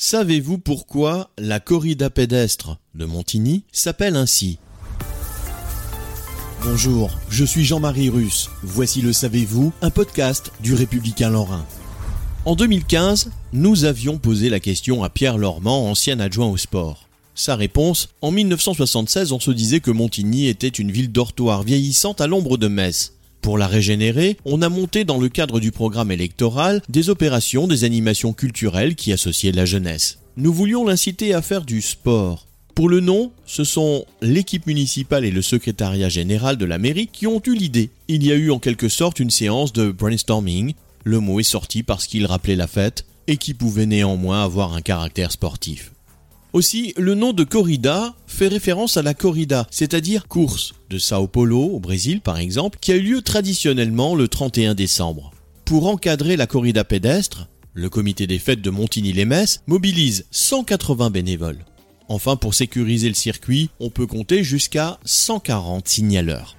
Savez-vous pourquoi la corrida pédestre de Montigny s'appelle ainsi? Bonjour, je suis Jean-Marie Russe. Voici le Savez-vous, un podcast du Républicain Lorrain. En 2015, nous avions posé la question à Pierre Lormand, ancien adjoint au sport. Sa réponse En 1976, on se disait que Montigny était une ville dortoir vieillissante à l'ombre de Metz. Pour la régénérer, on a monté dans le cadre du programme électoral des opérations, des animations culturelles qui associaient la jeunesse. Nous voulions l'inciter à faire du sport. Pour le nom, ce sont l'équipe municipale et le secrétariat général de la mairie qui ont eu l'idée. Il y a eu en quelque sorte une séance de brainstorming. Le mot est sorti parce qu'il rappelait la fête et qui pouvait néanmoins avoir un caractère sportif. Aussi, le nom de corrida fait référence à la corrida, c'est-à-dire course, de Sao Paulo, au Brésil par exemple, qui a eu lieu traditionnellement le 31 décembre. Pour encadrer la corrida pédestre, le comité des fêtes de Montigny-les-Metz mobilise 180 bénévoles. Enfin, pour sécuriser le circuit, on peut compter jusqu'à 140 signaleurs.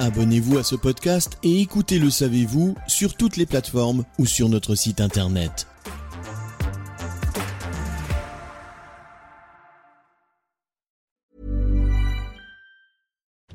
Abonnez-vous à ce podcast et écoutez Le Savez-vous sur toutes les plateformes ou sur notre site internet.